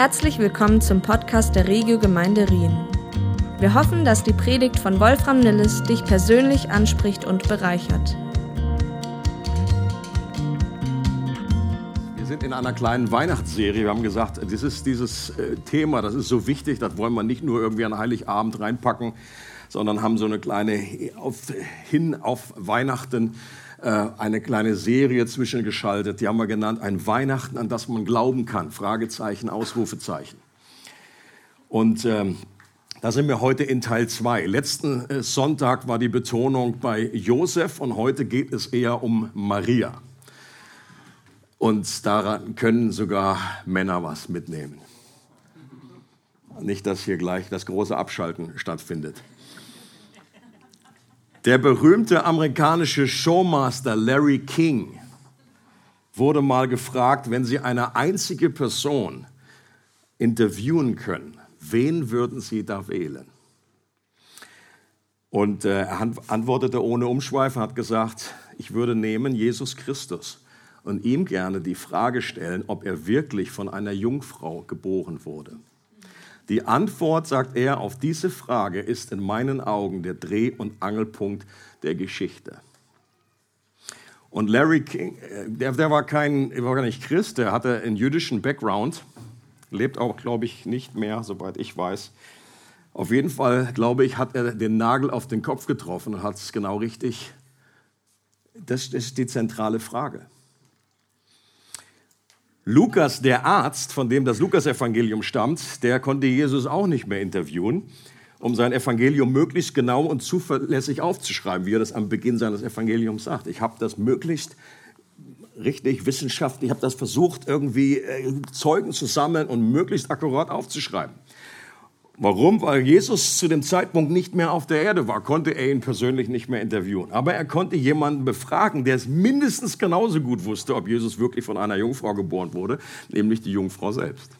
Herzlich willkommen zum Podcast der Regio Gemeinde Rien. Wir hoffen, dass die Predigt von Wolfram Nilles dich persönlich anspricht und bereichert. Wir sind in einer kleinen Weihnachtsserie. Wir haben gesagt, dieses, dieses äh, Thema, das ist so wichtig, das wollen wir nicht nur irgendwie an Heiligabend reinpacken, sondern haben so eine kleine auf, hin auf Weihnachten eine kleine Serie zwischengeschaltet. Die haben wir genannt, ein Weihnachten, an das man glauben kann. Fragezeichen, Ausrufezeichen. Und ähm, da sind wir heute in Teil 2. Letzten äh, Sonntag war die Betonung bei Josef und heute geht es eher um Maria. Und daran können sogar Männer was mitnehmen. Nicht, dass hier gleich das große Abschalten stattfindet. Der berühmte amerikanische Showmaster Larry King wurde mal gefragt, wenn Sie eine einzige Person interviewen können, wen würden Sie da wählen? Und äh, er antwortete ohne Umschweife, hat gesagt, ich würde nehmen Jesus Christus und ihm gerne die Frage stellen, ob er wirklich von einer Jungfrau geboren wurde. Die Antwort, sagt er, auf diese Frage ist in meinen Augen der Dreh- und Angelpunkt der Geschichte. Und Larry King, äh, der, der war, kein, war gar nicht Christ, der hatte einen jüdischen Background, lebt auch, glaube ich, nicht mehr, soweit ich weiß. Auf jeden Fall, glaube ich, hat er den Nagel auf den Kopf getroffen und hat es genau richtig. Das ist die zentrale Frage. Lukas, der Arzt, von dem das Lukas-Evangelium stammt, der konnte Jesus auch nicht mehr interviewen, um sein Evangelium möglichst genau und zuverlässig aufzuschreiben, wie er das am Beginn seines Evangeliums sagt. Ich habe das möglichst richtig wissenschaftlich, ich habe das versucht, irgendwie äh, Zeugen zu sammeln und möglichst akkurat aufzuschreiben. Warum? Weil Jesus zu dem Zeitpunkt nicht mehr auf der Erde war, konnte er ihn persönlich nicht mehr interviewen. Aber er konnte jemanden befragen, der es mindestens genauso gut wusste, ob Jesus wirklich von einer Jungfrau geboren wurde, nämlich die Jungfrau selbst.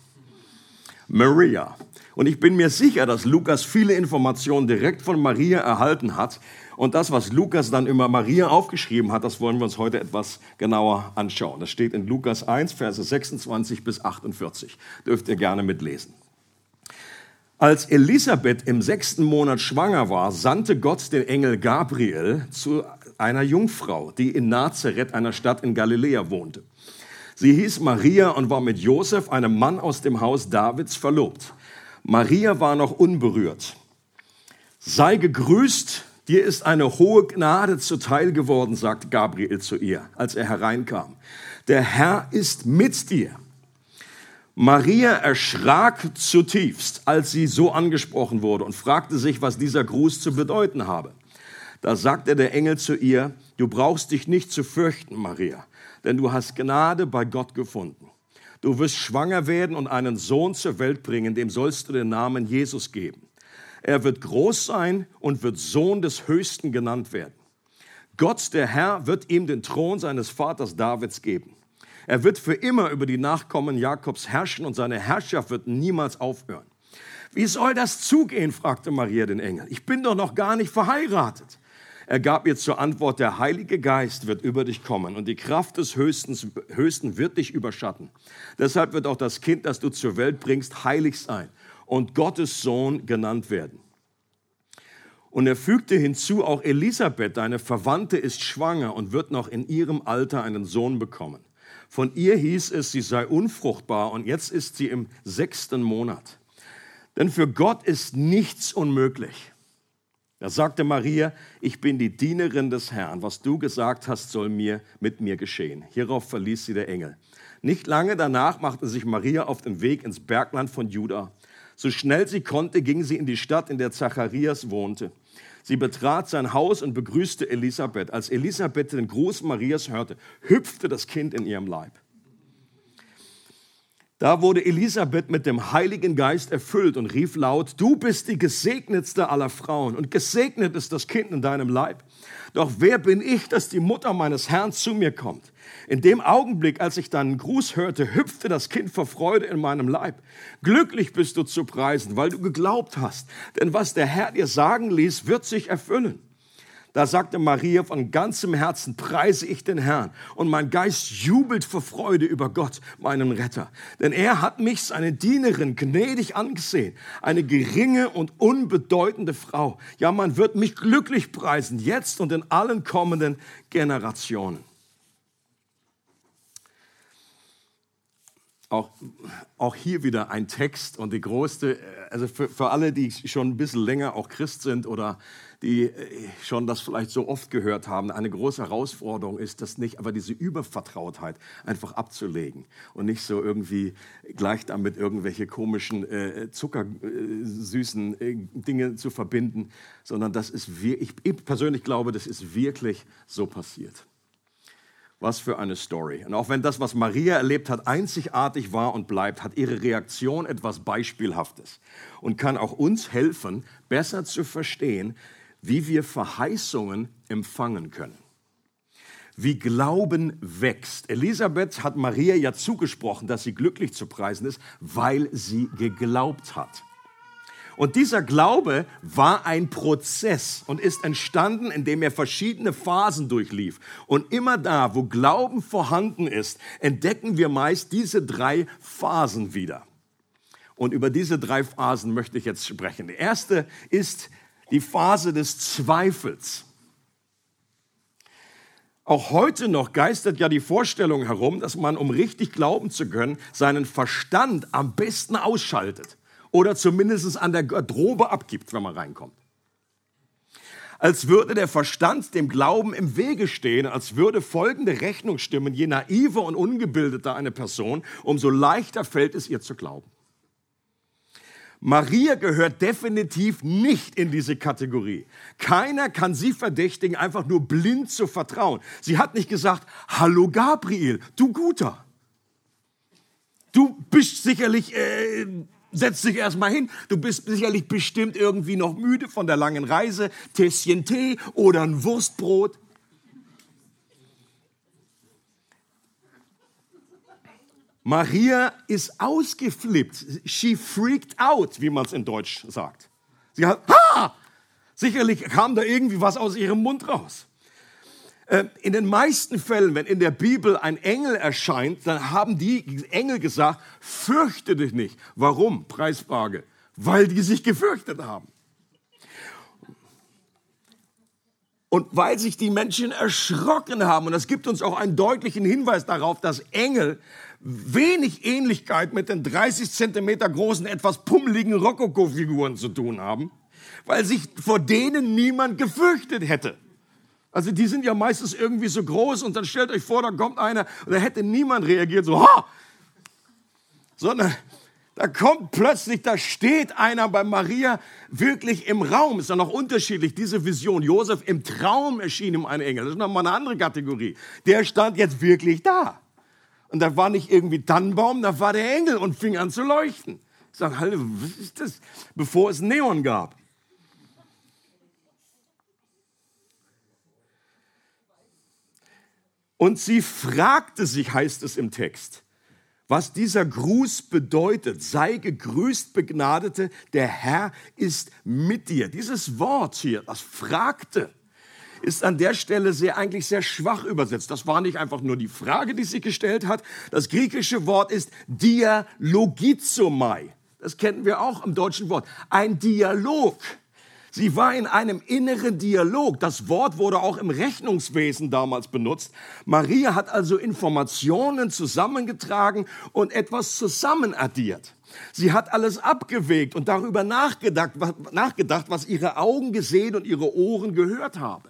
Maria. Und ich bin mir sicher, dass Lukas viele Informationen direkt von Maria erhalten hat. Und das, was Lukas dann über Maria aufgeschrieben hat, das wollen wir uns heute etwas genauer anschauen. Das steht in Lukas 1, Verse 26 bis 48. Dürft ihr gerne mitlesen. Als Elisabeth im sechsten Monat schwanger war, sandte Gott den Engel Gabriel zu einer Jungfrau, die in Nazareth, einer Stadt in Galiläa, wohnte. Sie hieß Maria und war mit Josef, einem Mann aus dem Haus Davids, verlobt. Maria war noch unberührt. Sei gegrüßt, dir ist eine hohe Gnade zuteil geworden, sagte Gabriel zu ihr, als er hereinkam. Der Herr ist mit dir. Maria erschrak zutiefst, als sie so angesprochen wurde und fragte sich, was dieser Gruß zu bedeuten habe. Da sagte der Engel zu ihr, du brauchst dich nicht zu fürchten, Maria, denn du hast Gnade bei Gott gefunden. Du wirst schwanger werden und einen Sohn zur Welt bringen, dem sollst du den Namen Jesus geben. Er wird groß sein und wird Sohn des Höchsten genannt werden. Gott, der Herr, wird ihm den Thron seines Vaters Davids geben. Er wird für immer über die Nachkommen Jakobs herrschen und seine Herrschaft wird niemals aufhören. Wie soll das zugehen? fragte Maria den Engel. Ich bin doch noch gar nicht verheiratet. Er gab ihr zur Antwort, der Heilige Geist wird über dich kommen und die Kraft des Höchsten, Höchsten wird dich überschatten. Deshalb wird auch das Kind, das du zur Welt bringst, heilig sein und Gottes Sohn genannt werden. Und er fügte hinzu, auch Elisabeth, deine Verwandte, ist schwanger und wird noch in ihrem Alter einen Sohn bekommen. Von ihr hieß es, sie sei unfruchtbar und jetzt ist sie im sechsten Monat. Denn für Gott ist nichts unmöglich. Da sagte Maria, ich bin die Dienerin des Herrn. Was du gesagt hast, soll mir mit mir geschehen. Hierauf verließ sie der Engel. Nicht lange danach machte sich Maria auf den Weg ins Bergland von Juda. So schnell sie konnte, ging sie in die Stadt, in der Zacharias wohnte. Sie betrat sein Haus und begrüßte Elisabeth. Als Elisabeth den Gruß Marias hörte, hüpfte das Kind in ihrem Leib. Da wurde Elisabeth mit dem Heiligen Geist erfüllt und rief laut, du bist die gesegnetste aller Frauen und gesegnet ist das Kind in deinem Leib. Doch wer bin ich, dass die Mutter meines Herrn zu mir kommt? In dem Augenblick, als ich deinen Gruß hörte, hüpfte das Kind vor Freude in meinem Leib. Glücklich bist du zu preisen, weil du geglaubt hast. Denn was der Herr dir sagen ließ, wird sich erfüllen. Da sagte Maria von ganzem Herzen, preise ich den Herrn und mein Geist jubelt vor Freude über Gott, meinen Retter. Denn er hat mich, seine Dienerin, gnädig angesehen, eine geringe und unbedeutende Frau. Ja, man wird mich glücklich preisen, jetzt und in allen kommenden Generationen. Auch, auch hier wieder ein Text und die größte, also für, für alle, die schon ein bisschen länger auch Christ sind oder die äh, schon das vielleicht so oft gehört haben, eine große Herausforderung ist, das nicht, aber diese Übervertrautheit einfach abzulegen und nicht so irgendwie gleich damit irgendwelche komischen, äh, zuckersüßen äh, Dinge zu verbinden, sondern das ist, ich, ich persönlich glaube, das ist wirklich so passiert. Was für eine Story. Und auch wenn das, was Maria erlebt hat, einzigartig war und bleibt, hat ihre Reaktion etwas Beispielhaftes und kann auch uns helfen, besser zu verstehen, wie wir Verheißungen empfangen können. Wie Glauben wächst. Elisabeth hat Maria ja zugesprochen, dass sie glücklich zu preisen ist, weil sie geglaubt hat. Und dieser Glaube war ein Prozess und ist entstanden, indem er verschiedene Phasen durchlief. Und immer da, wo Glauben vorhanden ist, entdecken wir meist diese drei Phasen wieder. Und über diese drei Phasen möchte ich jetzt sprechen. Die erste ist die Phase des Zweifels. Auch heute noch geistert ja die Vorstellung herum, dass man, um richtig glauben zu können, seinen Verstand am besten ausschaltet oder zumindest an der Garderobe abgibt, wenn man reinkommt. Als würde der Verstand dem Glauben im Wege stehen, als würde folgende Rechnung stimmen, je naiver und ungebildeter eine Person, umso leichter fällt es ihr zu glauben. Maria gehört definitiv nicht in diese Kategorie. Keiner kann sie verdächtigen, einfach nur blind zu vertrauen. Sie hat nicht gesagt, hallo Gabriel, du Guter. Du bist sicherlich, äh, setz dich erstmal hin, du bist sicherlich bestimmt irgendwie noch müde von der langen Reise, Tässchen Tee oder ein Wurstbrot. Maria ist ausgeflippt. She freaked out, wie man es in Deutsch sagt. Sie hat, ha! Sicherlich kam da irgendwie was aus ihrem Mund raus. Ähm, in den meisten Fällen, wenn in der Bibel ein Engel erscheint, dann haben die Engel gesagt, fürchte dich nicht. Warum? Preisfrage. Weil die sich gefürchtet haben. Und weil sich die Menschen erschrocken haben, und das gibt uns auch einen deutlichen Hinweis darauf, dass Engel wenig Ähnlichkeit mit den 30 Zentimeter großen, etwas pummeligen Rokoko-Figuren zu tun haben, weil sich vor denen niemand gefürchtet hätte. Also die sind ja meistens irgendwie so groß und dann stellt euch vor, da kommt einer und da hätte niemand reagiert so, ha! Sondern da kommt plötzlich, da steht einer bei Maria wirklich im Raum. Ist ja noch unterschiedlich, diese Vision. Josef im Traum erschien ihm ein Engel. Das ist nochmal eine andere Kategorie. Der stand jetzt wirklich da. Und da war nicht irgendwie Tannenbaum, da war der Engel und fing an zu leuchten. Ich sage, Halle, was ist das? Bevor es Neon gab. Und sie fragte sich, heißt es im Text, was dieser Gruß bedeutet. Sei gegrüßt, Begnadete, der Herr ist mit dir. Dieses Wort hier, das fragte, ist an der Stelle sehr, eigentlich sehr schwach übersetzt. Das war nicht einfach nur die Frage, die sie gestellt hat. Das griechische Wort ist dialogizomai. Das kennen wir auch im deutschen Wort. Ein Dialog. Sie war in einem inneren Dialog. Das Wort wurde auch im Rechnungswesen damals benutzt. Maria hat also Informationen zusammengetragen und etwas zusammenaddiert. Sie hat alles abgewegt und darüber nachgedacht, nachgedacht, was ihre Augen gesehen und ihre Ohren gehört haben.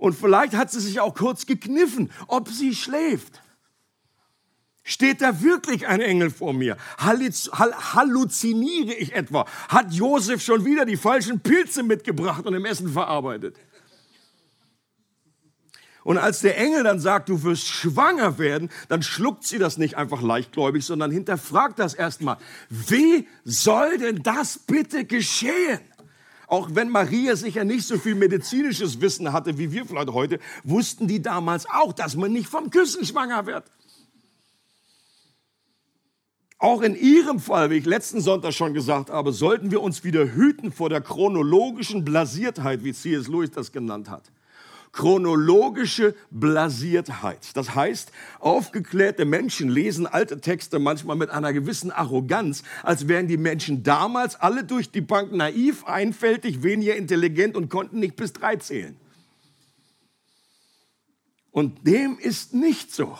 Und vielleicht hat sie sich auch kurz gekniffen, ob sie schläft. Steht da wirklich ein Engel vor mir? Halluziniere ich etwa? Hat Josef schon wieder die falschen Pilze mitgebracht und im Essen verarbeitet? Und als der Engel dann sagt, du wirst schwanger werden, dann schluckt sie das nicht einfach leichtgläubig, sondern hinterfragt das erstmal. Wie soll denn das bitte geschehen? Auch wenn Maria sicher nicht so viel medizinisches Wissen hatte wie wir vielleicht heute, wussten die damals auch, dass man nicht vom Küssen schwanger wird. Auch in Ihrem Fall, wie ich letzten Sonntag schon gesagt habe, sollten wir uns wieder hüten vor der chronologischen Blasiertheit, wie C.S. Lewis das genannt hat. Chronologische Blasiertheit. Das heißt, aufgeklärte Menschen lesen alte Texte manchmal mit einer gewissen Arroganz, als wären die Menschen damals alle durch die Bank naiv, einfältig, weniger intelligent und konnten nicht bis drei zählen. Und dem ist nicht so.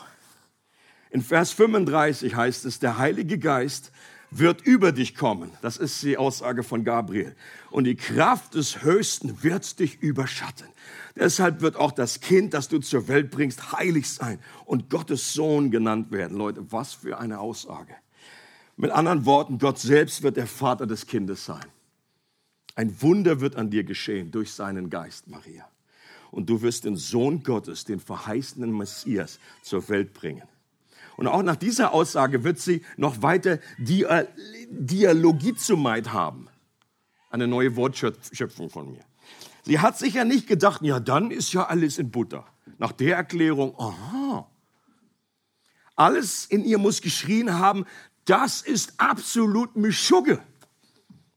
In Vers 35 heißt es, der Heilige Geist wird über dich kommen. Das ist die Aussage von Gabriel. Und die Kraft des Höchsten wird dich überschatten. Deshalb wird auch das Kind, das du zur Welt bringst, heilig sein und Gottes Sohn genannt werden. Leute, was für eine Aussage. Mit anderen Worten, Gott selbst wird der Vater des Kindes sein. Ein Wunder wird an dir geschehen durch seinen Geist, Maria. Und du wirst den Sohn Gottes, den verheißenen Messias, zur Welt bringen. Und auch nach dieser Aussage wird sie noch weiter Dialogizumait haben. Eine neue Wortschöpfung von mir. Sie hat sich ja nicht gedacht, ja, dann ist ja alles in Butter. Nach der Erklärung, aha. Alles in ihr muss geschrien haben, das ist absolut Mischugge.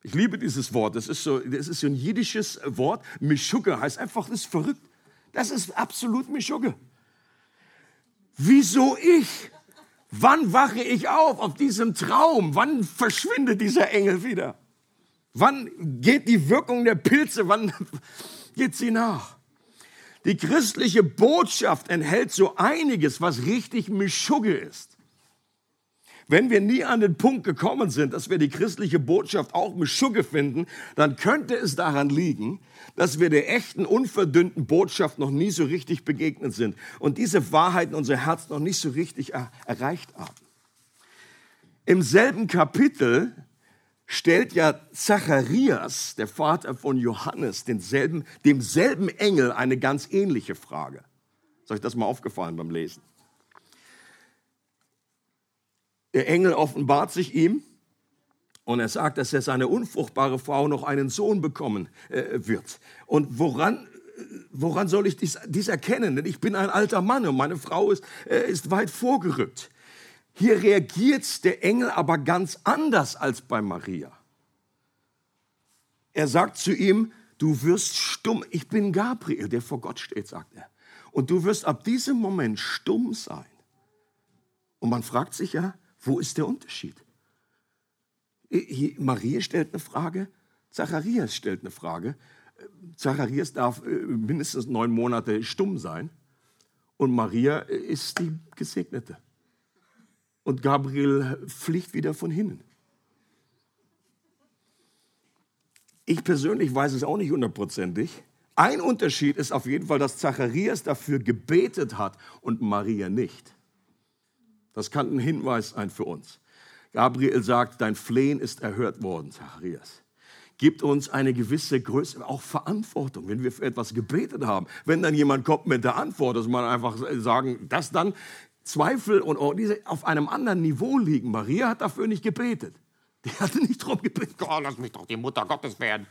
Ich liebe dieses Wort. Das ist so, das ist so ein jiddisches Wort. Mischugge heißt einfach, das ist verrückt. Das ist absolut Mischugge. Wieso ich? Wann wache ich auf auf diesem Traum? Wann verschwindet dieser Engel wieder? Wann geht die Wirkung der Pilze? Wann geht sie nach? Die christliche Botschaft enthält so einiges, was richtig Mischugge ist. Wenn wir nie an den Punkt gekommen sind, dass wir die christliche Botschaft auch mit Schugge finden, dann könnte es daran liegen, dass wir der echten, unverdünnten Botschaft noch nie so richtig begegnet sind und diese Wahrheiten unser Herz noch nicht so richtig er erreicht haben. Im selben Kapitel stellt ja Zacharias, der Vater von Johannes, denselben, demselben Engel eine ganz ähnliche Frage. Ist euch das mal aufgefallen beim Lesen? Der Engel offenbart sich ihm und er sagt, dass er seine unfruchtbare Frau noch einen Sohn bekommen äh, wird. Und woran, woran soll ich dies, dies, erkennen? Denn ich bin ein alter Mann und meine Frau ist, äh, ist weit vorgerückt. Hier reagiert der Engel aber ganz anders als bei Maria. Er sagt zu ihm, du wirst stumm. Ich bin Gabriel, der vor Gott steht, sagt er. Und du wirst ab diesem Moment stumm sein. Und man fragt sich ja, wo ist der Unterschied? Maria stellt eine Frage, Zacharias stellt eine Frage. Zacharias darf äh, mindestens neun Monate stumm sein und Maria ist die Gesegnete. Und Gabriel fliegt wieder von hinnen. Ich persönlich weiß es auch nicht hundertprozentig. Ein Unterschied ist auf jeden Fall, dass Zacharias dafür gebetet hat und Maria nicht. Das kann ein Hinweis sein für uns. Gabriel sagt, dein Flehen ist erhört worden, Zacharias. Gibt uns eine gewisse Größe, auch Verantwortung, wenn wir für etwas gebetet haben. Wenn dann jemand kommt mit der Antwort, dass man einfach sagen, dass dann Zweifel und diese auf einem anderen Niveau liegen. Maria hat dafür nicht gebetet. Die hatte nicht darum gebetet, oh, lass mich doch die Mutter Gottes werden.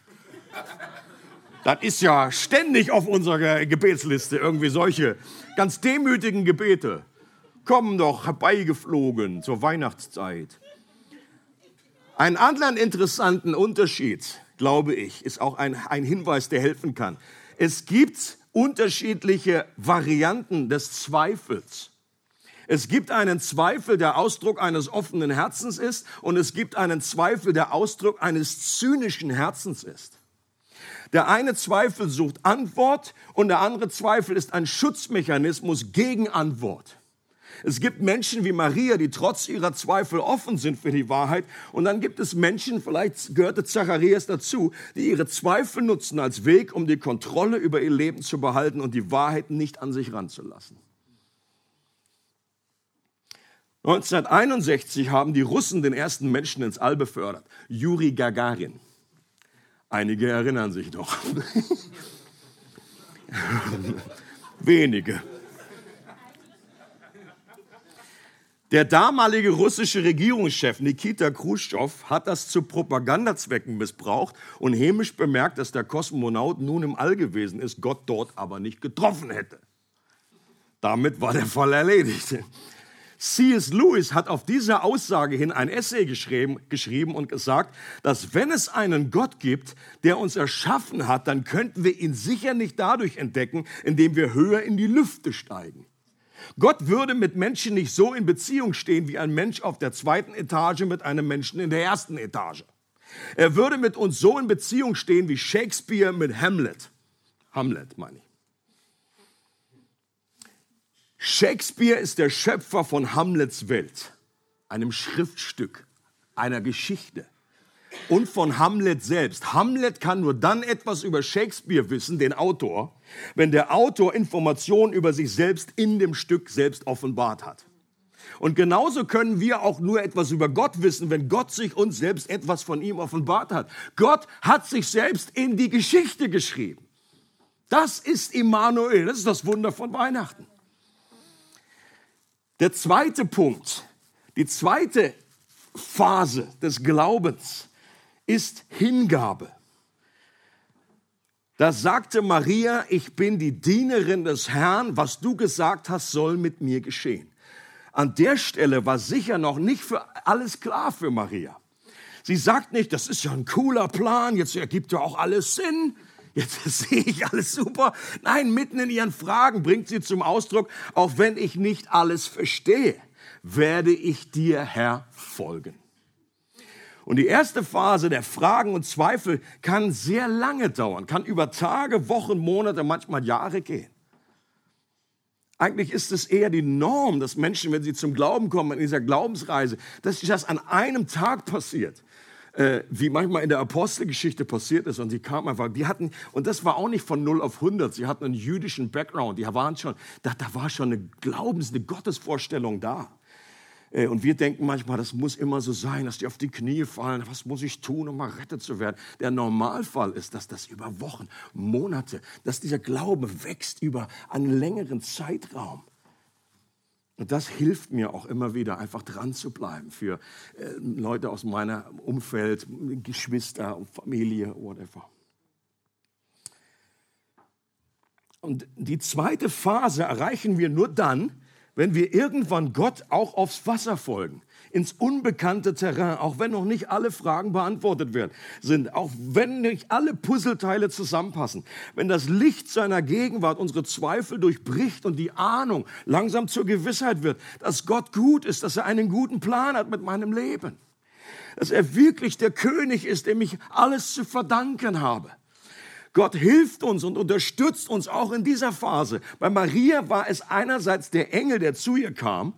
Das ist ja ständig auf unserer Gebetsliste irgendwie solche ganz demütigen Gebete kommen doch herbeigeflogen zur Weihnachtszeit. Einen anderen interessanten Unterschied, glaube ich, ist auch ein, ein Hinweis, der helfen kann. Es gibt unterschiedliche Varianten des Zweifels. Es gibt einen Zweifel, der Ausdruck eines offenen Herzens ist, und es gibt einen Zweifel, der Ausdruck eines zynischen Herzens ist. Der eine Zweifel sucht Antwort und der andere Zweifel ist ein Schutzmechanismus gegen Antwort. Es gibt Menschen wie Maria, die trotz ihrer Zweifel offen sind für die Wahrheit. Und dann gibt es Menschen, vielleicht gehörte Zacharias dazu, die ihre Zweifel nutzen als Weg, um die Kontrolle über ihr Leben zu behalten und die Wahrheit nicht an sich ranzulassen. 1961 haben die Russen den ersten Menschen ins All befördert, Juri Gagarin. Einige erinnern sich noch. Wenige. Der damalige russische Regierungschef Nikita Khrushchev hat das zu Propagandazwecken missbraucht und hämisch bemerkt, dass der Kosmonaut nun im All gewesen ist, Gott dort aber nicht getroffen hätte. Damit war der Fall erledigt. C.S. Lewis hat auf diese Aussage hin ein Essay geschrieben, geschrieben und gesagt, dass wenn es einen Gott gibt, der uns erschaffen hat, dann könnten wir ihn sicher nicht dadurch entdecken, indem wir höher in die Lüfte steigen. Gott würde mit Menschen nicht so in Beziehung stehen wie ein Mensch auf der zweiten Etage mit einem Menschen in der ersten Etage. Er würde mit uns so in Beziehung stehen wie Shakespeare mit Hamlet. Hamlet meine ich. Shakespeare ist der Schöpfer von Hamlets Welt, einem Schriftstück, einer Geschichte und von Hamlet selbst. Hamlet kann nur dann etwas über Shakespeare wissen, den Autor, wenn der Autor Informationen über sich selbst in dem Stück selbst offenbart hat. Und genauso können wir auch nur etwas über Gott wissen, wenn Gott sich uns selbst etwas von ihm offenbart hat. Gott hat sich selbst in die Geschichte geschrieben. Das ist Immanuel, das ist das Wunder von Weihnachten. Der zweite Punkt, die zweite Phase des Glaubens ist Hingabe. Da sagte Maria, ich bin die Dienerin des Herrn, was du gesagt hast, soll mit mir geschehen. An der Stelle war sicher noch nicht für alles klar für Maria. Sie sagt nicht, das ist ja ein cooler Plan, jetzt ergibt ja auch alles Sinn jetzt sehe ich alles super. Nein, mitten in ihren Fragen bringt sie zum Ausdruck, auch wenn ich nicht alles verstehe, werde ich dir, Herr, folgen. Und die erste Phase der Fragen und Zweifel kann sehr lange dauern, kann über Tage, Wochen, Monate, manchmal Jahre gehen. Eigentlich ist es eher die Norm, dass Menschen, wenn sie zum Glauben kommen in dieser Glaubensreise, dass das an einem Tag passiert äh, wie manchmal in der Apostelgeschichte passiert ist. Und die kamen einfach, die hatten, und das war auch nicht von 0 auf 100, sie hatten einen jüdischen Background, die waren schon, da, da war schon eine Glaubens-, eine Gottesvorstellung da. Äh, und wir denken manchmal, das muss immer so sein, dass die auf die Knie fallen. Was muss ich tun, um mal rettet zu werden? Der Normalfall ist, dass das über Wochen, Monate, dass dieser Glaube wächst über einen längeren Zeitraum. Und das hilft mir auch immer wieder, einfach dran zu bleiben für äh, Leute aus meinem Umfeld, Geschwister, Familie, whatever. Und die zweite Phase erreichen wir nur dann, wenn wir irgendwann Gott auch aufs Wasser folgen ins unbekannte Terrain, auch wenn noch nicht alle Fragen beantwortet werden, sind, auch wenn nicht alle Puzzleteile zusammenpassen, wenn das Licht seiner Gegenwart unsere Zweifel durchbricht und die Ahnung langsam zur Gewissheit wird, dass Gott gut ist, dass er einen guten Plan hat mit meinem Leben, dass er wirklich der König ist, dem ich alles zu verdanken habe. Gott hilft uns und unterstützt uns auch in dieser Phase. Bei Maria war es einerseits der Engel, der zu ihr kam,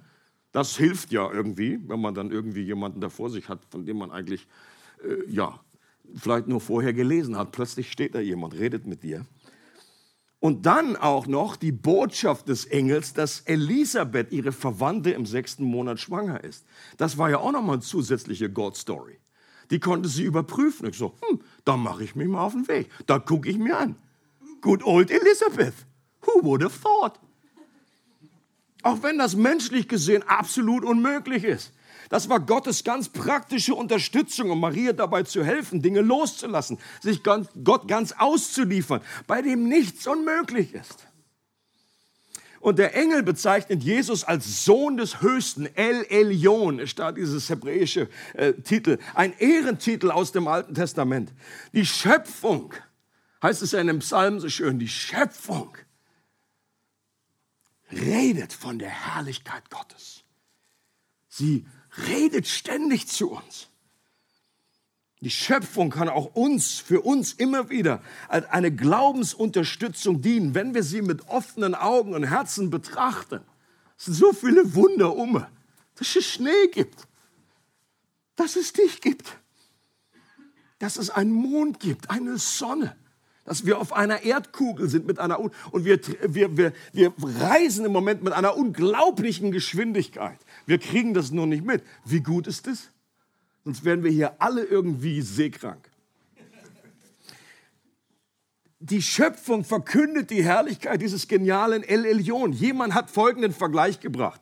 das hilft ja irgendwie, wenn man dann irgendwie jemanden da vor sich hat, von dem man eigentlich, äh, ja, vielleicht nur vorher gelesen hat. Plötzlich steht da jemand, redet mit dir. Und dann auch noch die Botschaft des Engels, dass Elisabeth, ihre Verwandte, im sechsten Monat schwanger ist. Das war ja auch nochmal eine zusätzliche God-Story. Die konnte sie überprüfen. Ich so, hm, da mache ich mich mal auf den Weg. Da gucke ich mir an. Good old Elizabeth. Who would have thought? Auch wenn das menschlich gesehen absolut unmöglich ist. Das war Gottes ganz praktische Unterstützung, um Maria dabei zu helfen, Dinge loszulassen, sich Gott ganz auszuliefern, bei dem nichts unmöglich ist. Und der Engel bezeichnet Jesus als Sohn des Höchsten, El Elyon, ist da dieses hebräische äh, Titel, ein Ehrentitel aus dem Alten Testament. Die Schöpfung, heißt es ja in dem Psalm so schön, die Schöpfung redet von der Herrlichkeit Gottes. Sie redet ständig zu uns. Die Schöpfung kann auch uns, für uns immer wieder als eine Glaubensunterstützung dienen, wenn wir sie mit offenen Augen und Herzen betrachten. Es sind so viele Wunder um, dass es Schnee gibt, dass es dich gibt, dass es einen Mond gibt, eine Sonne, dass wir auf einer Erdkugel sind mit einer und wir, wir, wir, wir reisen im Moment mit einer unglaublichen Geschwindigkeit. Wir kriegen das nur nicht mit. Wie gut ist es? Sonst wären wir hier alle irgendwie seekrank. Die Schöpfung verkündet die Herrlichkeit dieses genialen El Elyon. Jemand hat folgenden Vergleich gebracht.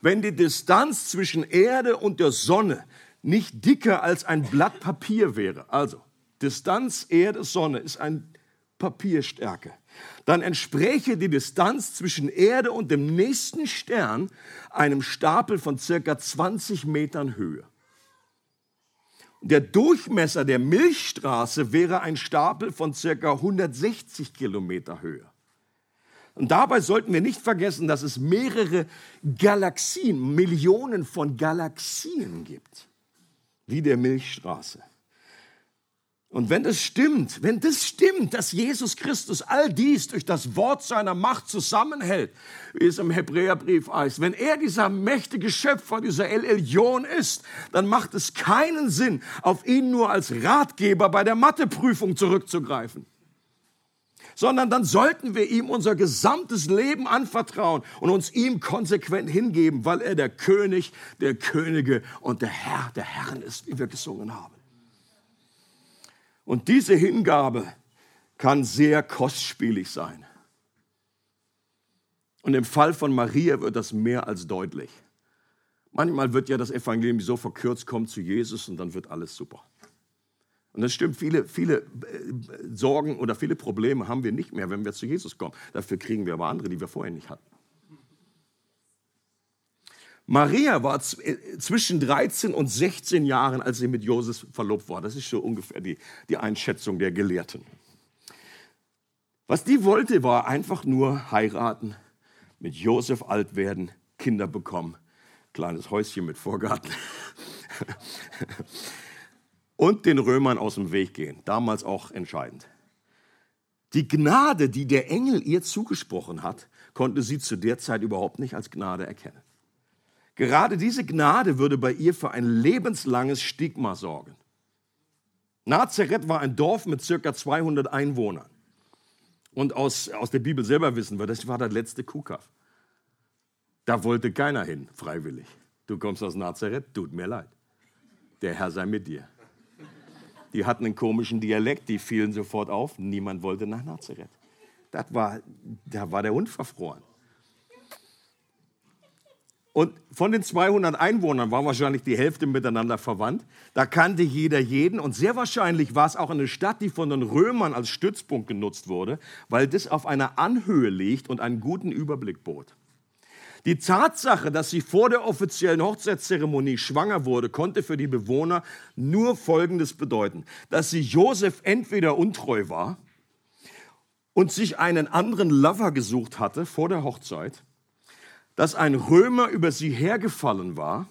Wenn die Distanz zwischen Erde und der Sonne nicht dicker als ein Blatt Papier wäre, also Distanz Erde Sonne ist ein Papierstärke, dann entspräche die Distanz zwischen Erde und dem nächsten Stern einem Stapel von circa 20 Metern Höhe. Der Durchmesser der Milchstraße wäre ein Stapel von circa 160 Kilometer Höhe. Und dabei sollten wir nicht vergessen, dass es mehrere Galaxien, Millionen von Galaxien gibt, wie der Milchstraße. Und wenn das stimmt, wenn das stimmt, dass Jesus Christus all dies durch das Wort seiner Macht zusammenhält, wie es im Hebräerbrief heißt, wenn er dieser mächtige Schöpfer, dieser El Elyon ist, dann macht es keinen Sinn, auf ihn nur als Ratgeber bei der Matheprüfung zurückzugreifen sondern dann sollten wir ihm unser gesamtes Leben anvertrauen und uns ihm konsequent hingeben, weil er der König der Könige und der Herr der Herren ist, wie wir gesungen haben. Und diese Hingabe kann sehr kostspielig sein. Und im Fall von Maria wird das mehr als deutlich. Manchmal wird ja das Evangelium so verkürzt, kommt zu Jesus und dann wird alles super. Und das stimmt, viele, viele äh, Sorgen oder viele Probleme haben wir nicht mehr, wenn wir zu Jesus kommen. Dafür kriegen wir aber andere, die wir vorher nicht hatten. Maria war äh, zwischen 13 und 16 Jahren, als sie mit Josef verlobt war. Das ist so ungefähr die, die Einschätzung der Gelehrten. Was die wollte, war einfach nur heiraten, mit Josef alt werden, Kinder bekommen, kleines Häuschen mit Vorgarten. und den Römern aus dem Weg gehen. Damals auch entscheidend. Die Gnade, die der Engel ihr zugesprochen hat, konnte sie zu der Zeit überhaupt nicht als Gnade erkennen. Gerade diese Gnade würde bei ihr für ein lebenslanges Stigma sorgen. Nazareth war ein Dorf mit circa 200 Einwohnern. Und aus, aus der Bibel selber wissen wir, das war der letzte Kuhkaff. Da wollte keiner hin, freiwillig. Du kommst aus Nazareth, tut mir leid. Der Herr sei mit dir. Die hatten einen komischen Dialekt, die fielen sofort auf. Niemand wollte nach Nazareth. Das war, da war der Hund verfroren. Und von den 200 Einwohnern war wahrscheinlich die Hälfte miteinander verwandt. Da kannte jeder jeden. Und sehr wahrscheinlich war es auch eine Stadt, die von den Römern als Stützpunkt genutzt wurde, weil das auf einer Anhöhe liegt und einen guten Überblick bot. Die Tatsache, dass sie vor der offiziellen Hochzeitszeremonie schwanger wurde, konnte für die Bewohner nur Folgendes bedeuten, dass sie Josef entweder untreu war und sich einen anderen Lover gesucht hatte vor der Hochzeit, dass ein Römer über sie hergefallen war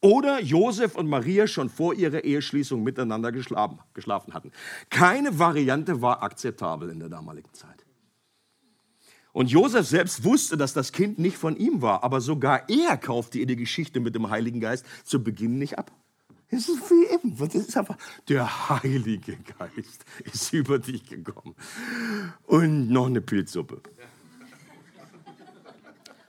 oder Josef und Maria schon vor ihrer Eheschließung miteinander geschlafen, geschlafen hatten. Keine Variante war akzeptabel in der damaligen Zeit. Und Josef selbst wusste, dass das Kind nicht von ihm war, aber sogar er kaufte ihr die Geschichte mit dem Heiligen Geist zu Beginn nicht ab. Das ist wie eben. Das ist einfach, der Heilige Geist ist über dich gekommen. Und noch eine Pilzsuppe.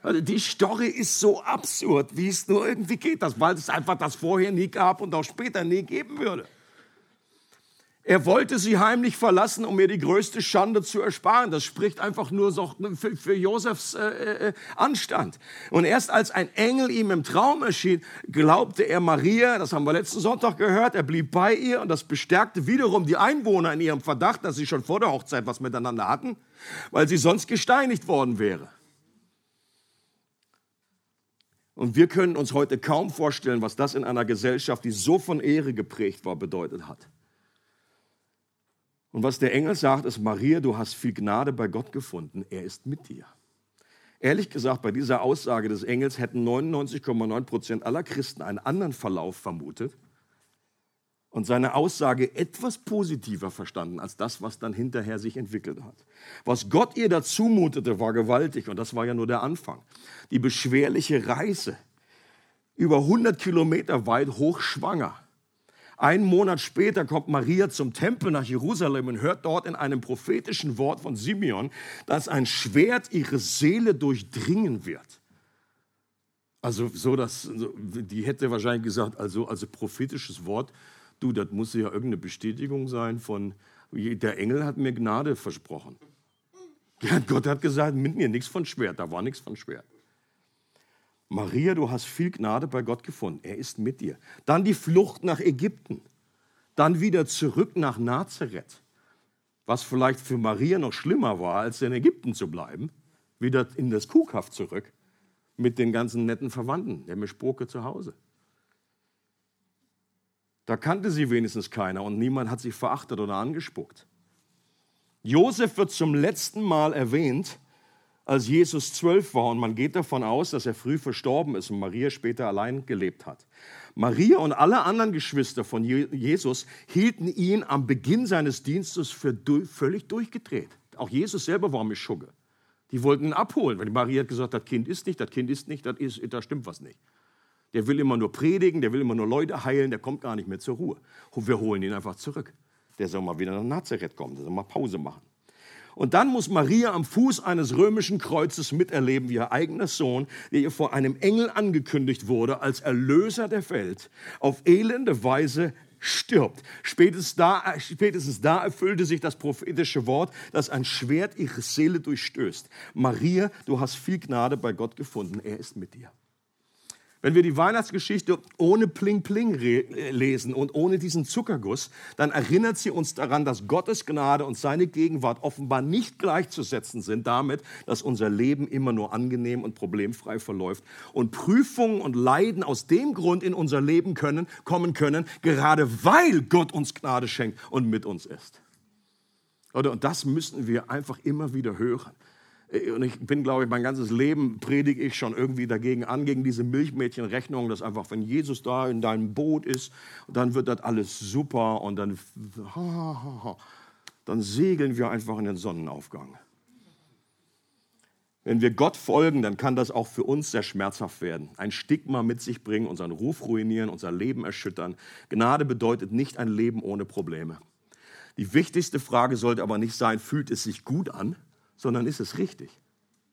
Also die Story ist so absurd, wie es nur irgendwie geht, das, weil es einfach das vorher nie gab und auch später nie geben würde. Er wollte sie heimlich verlassen, um ihr die größte Schande zu ersparen. Das spricht einfach nur so für, für Josefs äh, äh, Anstand. Und erst als ein Engel ihm im Traum erschien, glaubte er Maria, das haben wir letzten Sonntag gehört, er blieb bei ihr und das bestärkte wiederum die Einwohner in ihrem Verdacht, dass sie schon vor der Hochzeit was miteinander hatten, weil sie sonst gesteinigt worden wäre. Und wir können uns heute kaum vorstellen, was das in einer Gesellschaft, die so von Ehre geprägt war, bedeutet hat. Und was der Engel sagt, ist, Maria, du hast viel Gnade bei Gott gefunden, er ist mit dir. Ehrlich gesagt, bei dieser Aussage des Engels hätten 99,9 Prozent aller Christen einen anderen Verlauf vermutet und seine Aussage etwas positiver verstanden als das, was dann hinterher sich entwickelt hat. Was Gott ihr dazu mutete, war gewaltig und das war ja nur der Anfang. Die beschwerliche Reise, über 100 Kilometer weit hochschwanger, einen Monat später kommt Maria zum Tempel nach Jerusalem und hört dort in einem prophetischen Wort von Simeon, dass ein Schwert ihre Seele durchdringen wird. Also so, dass die hätte wahrscheinlich gesagt, also also prophetisches Wort, du, das muss ja irgendeine Bestätigung sein von der Engel hat mir Gnade versprochen. Gott hat gesagt, mit mir nichts von Schwert, da war nichts von Schwert. Maria, du hast viel Gnade bei Gott gefunden. Er ist mit dir. Dann die Flucht nach Ägypten. Dann wieder zurück nach Nazareth. Was vielleicht für Maria noch schlimmer war, als in Ägypten zu bleiben, wieder in das Kuhkaff zurück mit den ganzen netten Verwandten, der Mischpoke zu Hause. Da kannte sie wenigstens keiner und niemand hat sie verachtet oder angespuckt. Josef wird zum letzten Mal erwähnt, als Jesus zwölf war und man geht davon aus, dass er früh verstorben ist und Maria später allein gelebt hat. Maria und alle anderen Geschwister von Jesus hielten ihn am Beginn seines Dienstes für völlig durchgedreht. Auch Jesus selber war Mischugge. Die wollten ihn abholen, weil Maria hat gesagt, das Kind ist nicht, das Kind ist nicht, da stimmt was nicht. Der will immer nur predigen, der will immer nur Leute heilen, der kommt gar nicht mehr zur Ruhe. Und wir holen ihn einfach zurück. Der soll mal wieder nach Nazareth kommen, der soll mal Pause machen. Und dann muss Maria am Fuß eines römischen Kreuzes miterleben, wie ihr eigener Sohn, der ihr vor einem Engel angekündigt wurde, als Erlöser der Welt, auf elende Weise stirbt. Spätestens da, spätestens da erfüllte sich das prophetische Wort, dass ein Schwert ihre Seele durchstößt. Maria, du hast viel Gnade bei Gott gefunden. Er ist mit dir. Wenn wir die Weihnachtsgeschichte ohne Pling Pling lesen und ohne diesen Zuckerguss, dann erinnert sie uns daran, dass Gottes Gnade und seine Gegenwart offenbar nicht gleichzusetzen sind damit, dass unser Leben immer nur angenehm und problemfrei verläuft und Prüfungen und Leiden aus dem Grund in unser Leben können, kommen können, gerade weil Gott uns Gnade schenkt und mit uns ist. Und das müssen wir einfach immer wieder hören. Und ich bin, glaube ich, mein ganzes Leben predige ich schon irgendwie dagegen an, gegen diese Milchmädchenrechnung, dass einfach, wenn Jesus da in deinem Boot ist, dann wird das alles super und dann, dann segeln wir einfach in den Sonnenaufgang. Wenn wir Gott folgen, dann kann das auch für uns sehr schmerzhaft werden. Ein Stigma mit sich bringen, unseren Ruf ruinieren, unser Leben erschüttern. Gnade bedeutet nicht ein Leben ohne Probleme. Die wichtigste Frage sollte aber nicht sein, fühlt es sich gut an, sondern ist es richtig?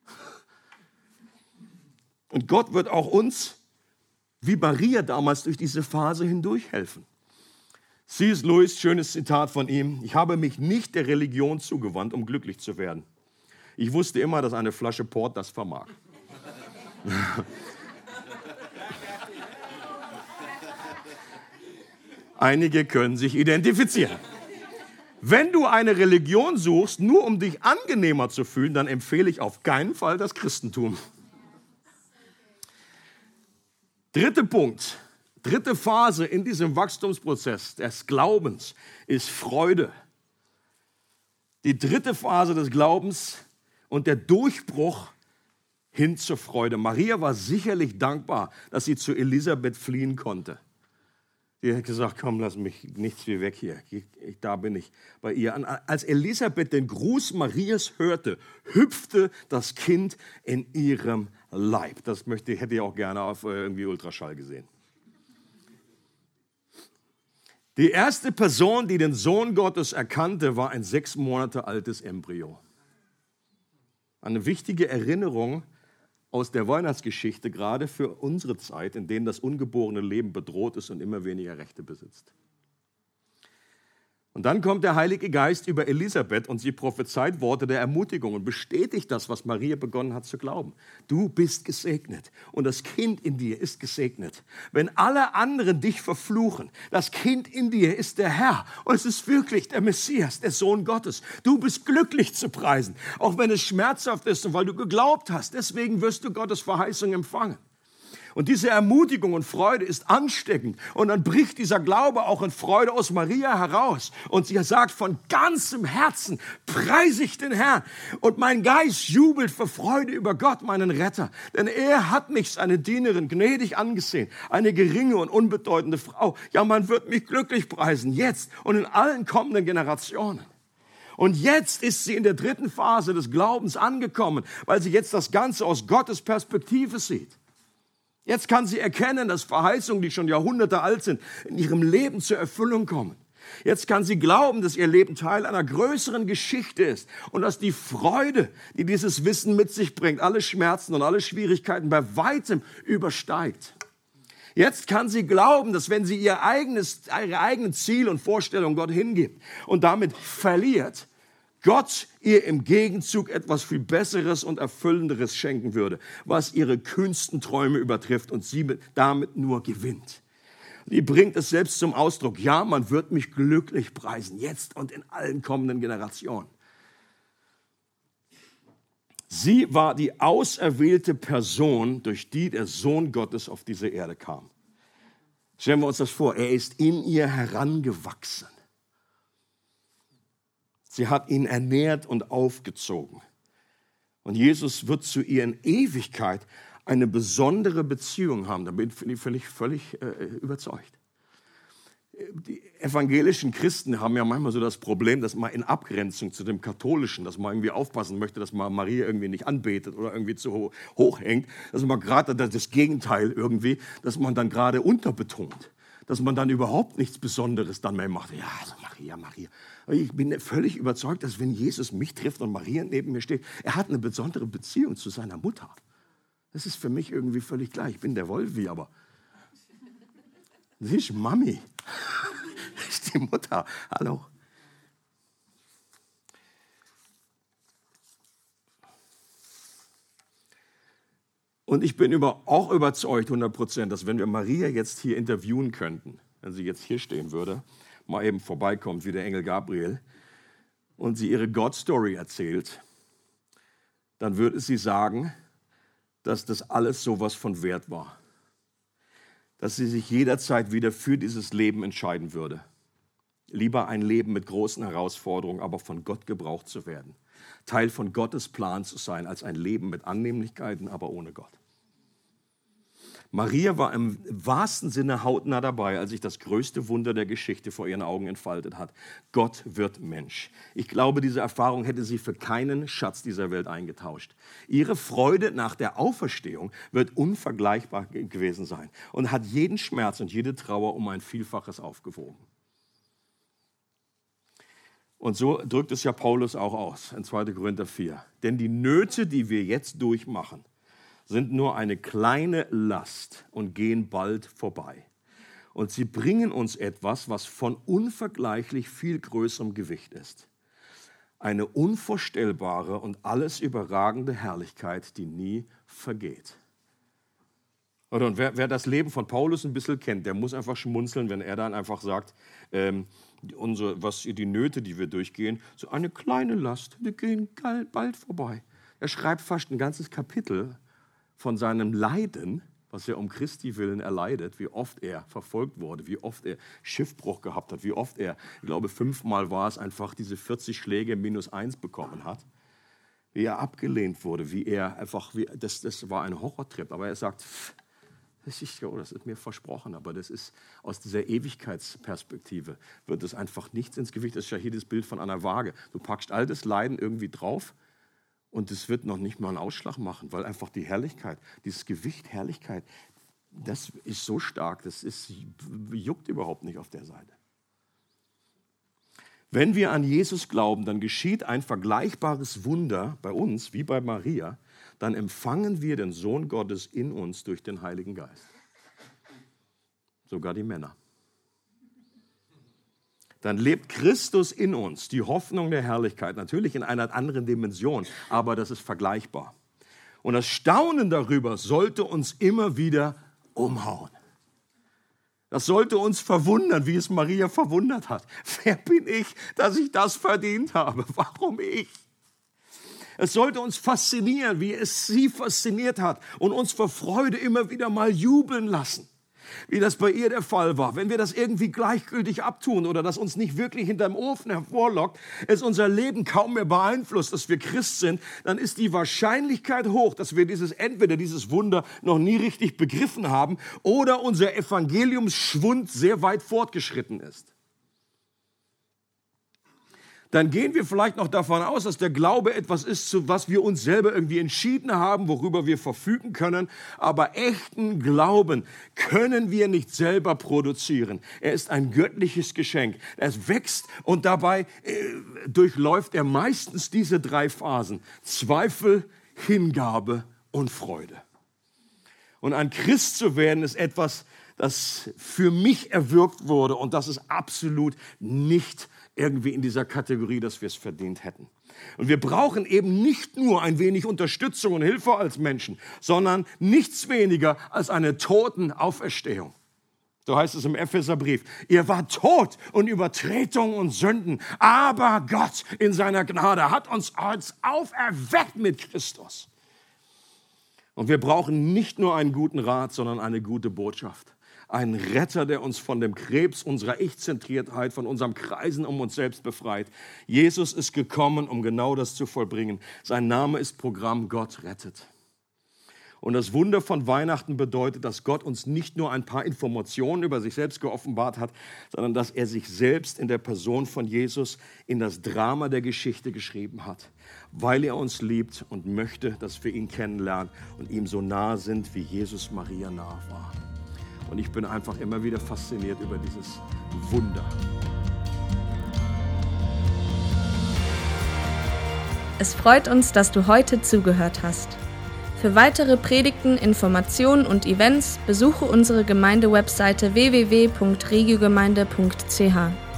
Und Gott wird auch uns, wie Maria damals, durch diese Phase hindurch helfen. C.S. Lewis, schönes Zitat von ihm, ich habe mich nicht der Religion zugewandt, um glücklich zu werden. Ich wusste immer, dass eine Flasche Port das vermag. Einige können sich identifizieren. Wenn du eine Religion suchst, nur um dich angenehmer zu fühlen, dann empfehle ich auf keinen Fall das Christentum. Dritter Punkt, dritte Phase in diesem Wachstumsprozess des Glaubens ist Freude. Die dritte Phase des Glaubens und der Durchbruch hin zur Freude. Maria war sicherlich dankbar, dass sie zu Elisabeth fliehen konnte. Die hat gesagt, komm, lass mich nichts wie weg hier. Ich, ich, da bin ich bei ihr. Als Elisabeth den Gruß Marias hörte, hüpfte das Kind in ihrem Leib. Das möchte, hätte ich auch gerne auf äh, irgendwie Ultraschall gesehen. Die erste Person, die den Sohn Gottes erkannte, war ein sechs Monate altes Embryo. Eine wichtige Erinnerung aus der Weihnachtsgeschichte, gerade für unsere Zeit, in denen das ungeborene Leben bedroht ist und immer weniger Rechte besitzt. Und dann kommt der Heilige Geist über Elisabeth und sie prophezeit Worte der Ermutigung und bestätigt das, was Maria begonnen hat zu glauben. Du bist gesegnet und das Kind in dir ist gesegnet. Wenn alle anderen dich verfluchen, das Kind in dir ist der Herr und es ist wirklich der Messias, der Sohn Gottes. Du bist glücklich zu preisen, auch wenn es schmerzhaft ist und weil du geglaubt hast. Deswegen wirst du Gottes Verheißung empfangen. Und diese Ermutigung und Freude ist ansteckend. Und dann bricht dieser Glaube auch in Freude aus Maria heraus. Und sie sagt von ganzem Herzen, preise ich den Herrn. Und mein Geist jubelt vor Freude über Gott, meinen Retter. Denn er hat mich, seine Dienerin, gnädig angesehen. Eine geringe und unbedeutende Frau. Ja, man wird mich glücklich preisen, jetzt und in allen kommenden Generationen. Und jetzt ist sie in der dritten Phase des Glaubens angekommen, weil sie jetzt das Ganze aus Gottes Perspektive sieht. Jetzt kann sie erkennen, dass Verheißungen, die schon Jahrhunderte alt sind, in ihrem Leben zur Erfüllung kommen. Jetzt kann sie glauben, dass ihr Leben Teil einer größeren Geschichte ist und dass die Freude, die dieses Wissen mit sich bringt, alle Schmerzen und alle Schwierigkeiten bei weitem übersteigt. Jetzt kann sie glauben, dass wenn sie ihr eigenes, ihre eigenen Ziel und Vorstellungen Gott hingibt und damit verliert, Gott ihr im Gegenzug etwas viel Besseres und Erfüllenderes schenken würde, was ihre kühnsten Träume übertrifft und sie damit nur gewinnt. Die bringt es selbst zum Ausdruck. Ja, man wird mich glücklich preisen, jetzt und in allen kommenden Generationen. Sie war die auserwählte Person, durch die der Sohn Gottes auf diese Erde kam. Stellen wir uns das vor, er ist in ihr herangewachsen. Sie hat ihn ernährt und aufgezogen. Und Jesus wird zu ihr in Ewigkeit eine besondere Beziehung haben. Da bin ich völlig, völlig äh, überzeugt. Die evangelischen Christen haben ja manchmal so das Problem, dass man in Abgrenzung zu dem Katholischen, dass man irgendwie aufpassen möchte, dass man Maria irgendwie nicht anbetet oder irgendwie zu hoch hängt, dass man gerade das Gegenteil irgendwie, dass man dann gerade unterbetont, dass man dann überhaupt nichts Besonderes dann mehr macht. Ja, also Maria, Maria. Ich bin völlig überzeugt, dass wenn Jesus mich trifft und Maria neben mir steht, er hat eine besondere Beziehung zu seiner Mutter. Das ist für mich irgendwie völlig klar. Ich bin der Wolfi, aber sie ist Mami. Ist die Mutter. Hallo. Und ich bin über, auch überzeugt, 100 Prozent, dass wenn wir Maria jetzt hier interviewen könnten, wenn sie jetzt hier stehen würde, mal eben vorbeikommt wie der Engel Gabriel und sie ihre God-Story erzählt, dann würde sie sagen, dass das alles sowas von wert war. Dass sie sich jederzeit wieder für dieses Leben entscheiden würde. Lieber ein Leben mit großen Herausforderungen, aber von Gott gebraucht zu werden. Teil von Gottes Plan zu sein, als ein Leben mit Annehmlichkeiten, aber ohne Gott. Maria war im wahrsten Sinne hautnah dabei, als sich das größte Wunder der Geschichte vor ihren Augen entfaltet hat. Gott wird Mensch. Ich glaube, diese Erfahrung hätte sie für keinen Schatz dieser Welt eingetauscht. Ihre Freude nach der Auferstehung wird unvergleichbar gewesen sein und hat jeden Schmerz und jede Trauer um ein Vielfaches aufgewogen. Und so drückt es ja Paulus auch aus in 2. Korinther 4. Denn die Nöte, die wir jetzt durchmachen, sind nur eine kleine Last und gehen bald vorbei. Und sie bringen uns etwas, was von unvergleichlich viel größerem Gewicht ist. Eine unvorstellbare und alles überragende Herrlichkeit, die nie vergeht. Und wer, wer, das Leben von Paulus ein bisschen kennt, der muss einfach schmunzeln, wenn er dann einfach sagt, ähm, unsere, was die Nöte, die wir durchgehen, so eine kleine Last, die gehen bald vorbei. Er schreibt fast ein ganzes Kapitel von seinem Leiden, was er um Christi willen erleidet, wie oft er verfolgt wurde, wie oft er Schiffbruch gehabt hat, wie oft er, ich glaube fünfmal war es, einfach diese 40 Schläge minus eins bekommen hat, wie er abgelehnt wurde, wie er einfach, wie, das, das war ein Horrortrip, aber er sagt, das ist, oh, das ist mir versprochen, aber das ist aus dieser Ewigkeitsperspektive, wird es einfach nichts ins Gewicht. Das ist ja hier das Bild von einer Waage. Du packst all das Leiden irgendwie drauf und es wird noch nicht mal einen Ausschlag machen, weil einfach die Herrlichkeit, dieses Gewicht Herrlichkeit, das ist so stark, das ist, juckt überhaupt nicht auf der Seite. Wenn wir an Jesus glauben, dann geschieht ein vergleichbares Wunder bei uns wie bei Maria, dann empfangen wir den Sohn Gottes in uns durch den Heiligen Geist. Sogar die Männer dann lebt Christus in uns, die Hoffnung der Herrlichkeit, natürlich in einer anderen Dimension, aber das ist vergleichbar. Und das Staunen darüber sollte uns immer wieder umhauen. Das sollte uns verwundern, wie es Maria verwundert hat. Wer bin ich, dass ich das verdient habe? Warum ich? Es sollte uns faszinieren, wie es sie fasziniert hat und uns vor Freude immer wieder mal jubeln lassen wie das bei ihr der Fall war, wenn wir das irgendwie gleichgültig abtun oder das uns nicht wirklich hinterm Ofen hervorlockt, es unser Leben kaum mehr beeinflusst, dass wir Christ sind, dann ist die Wahrscheinlichkeit hoch, dass wir dieses entweder dieses Wunder noch nie richtig begriffen haben oder unser Evangeliumsschwund sehr weit fortgeschritten ist dann gehen wir vielleicht noch davon aus, dass der Glaube etwas ist, zu was wir uns selber irgendwie entschieden haben, worüber wir verfügen können. Aber echten Glauben können wir nicht selber produzieren. Er ist ein göttliches Geschenk. Es wächst und dabei äh, durchläuft er meistens diese drei Phasen. Zweifel, Hingabe und Freude. Und ein Christ zu werden ist etwas, das für mich erwirkt wurde und das ist absolut nicht irgendwie in dieser Kategorie, dass wir es verdient hätten. Und wir brauchen eben nicht nur ein wenig Unterstützung und Hilfe als Menschen, sondern nichts weniger als eine Totenauferstehung. So heißt es im Epheserbrief. Ihr wart tot und Übertretungen und Sünden, aber Gott in seiner Gnade hat uns als auferweckt mit Christus. Und wir brauchen nicht nur einen guten Rat, sondern eine gute Botschaft. Ein Retter, der uns von dem Krebs unserer Ich-Zentriertheit, von unserem Kreisen um uns selbst befreit. Jesus ist gekommen, um genau das zu vollbringen. Sein Name ist Programm Gott rettet. Und das Wunder von Weihnachten bedeutet, dass Gott uns nicht nur ein paar Informationen über sich selbst geoffenbart hat, sondern dass er sich selbst in der Person von Jesus in das Drama der Geschichte geschrieben hat, weil er uns liebt und möchte, dass wir ihn kennenlernen und ihm so nah sind, wie Jesus Maria nah war. Und ich bin einfach immer wieder fasziniert über dieses Wunder. Es freut uns, dass du heute zugehört hast. Für weitere Predigten, Informationen und Events besuche unsere Gemeindewebseite www.regiogemeinde.ch.